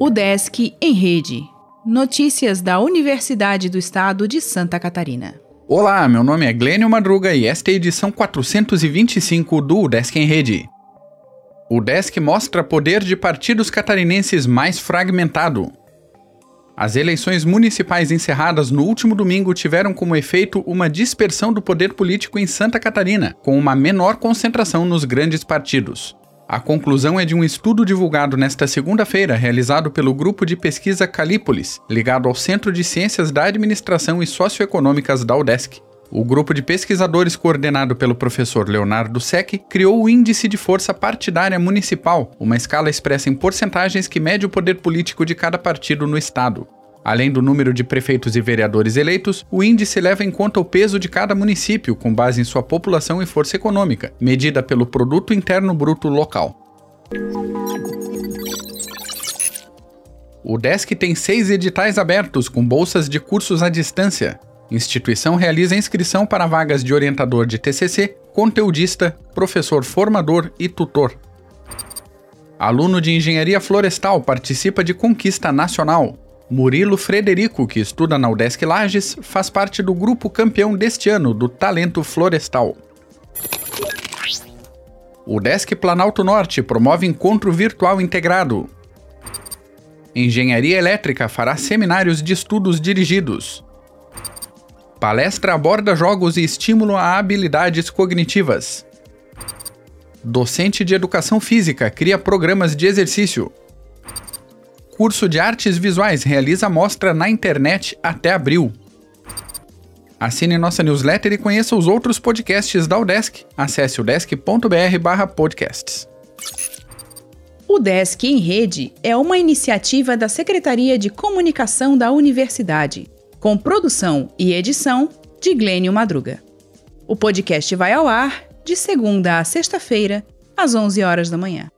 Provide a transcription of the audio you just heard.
O Desk em Rede. Notícias da Universidade do Estado de Santa Catarina. Olá, meu nome é Glênio Madruga e esta é a edição 425 do Desk em Rede. O Desk mostra poder de partidos catarinenses mais fragmentado. As eleições municipais encerradas no último domingo tiveram como efeito uma dispersão do poder político em Santa Catarina, com uma menor concentração nos grandes partidos. A conclusão é de um estudo divulgado nesta segunda-feira, realizado pelo grupo de pesquisa Calípolis, ligado ao Centro de Ciências da Administração e Socioeconômicas da UDESC. O grupo de pesquisadores, coordenado pelo professor Leonardo Sec, criou o Índice de Força Partidária Municipal, uma escala expressa em porcentagens que mede o poder político de cada partido no Estado. Além do número de prefeitos e vereadores eleitos, o índice leva em conta o peso de cada município com base em sua população e força econômica, medida pelo Produto Interno Bruto local. O DESC tem seis editais abertos com bolsas de cursos à distância. Instituição realiza inscrição para vagas de orientador de TCC, conteudista, professor formador e tutor. Aluno de engenharia florestal participa de conquista nacional. Murilo Frederico, que estuda na UDESC Lages, faz parte do grupo campeão deste ano do Talento Florestal. O Desk Planalto Norte promove encontro virtual integrado. Engenharia Elétrica fará seminários de estudos dirigidos. Palestra aborda jogos e estímulo a habilidades cognitivas. Docente de Educação Física cria programas de exercício curso de artes visuais realiza mostra na internet até abril. Assine nossa newsletter e conheça os outros podcasts da UDESC. Acesse udesc.br/podcasts. O Desk em Rede é uma iniciativa da Secretaria de Comunicação da Universidade, com produção e edição de Glênio Madruga. O podcast vai ao ar de segunda a sexta-feira, às 11 horas da manhã.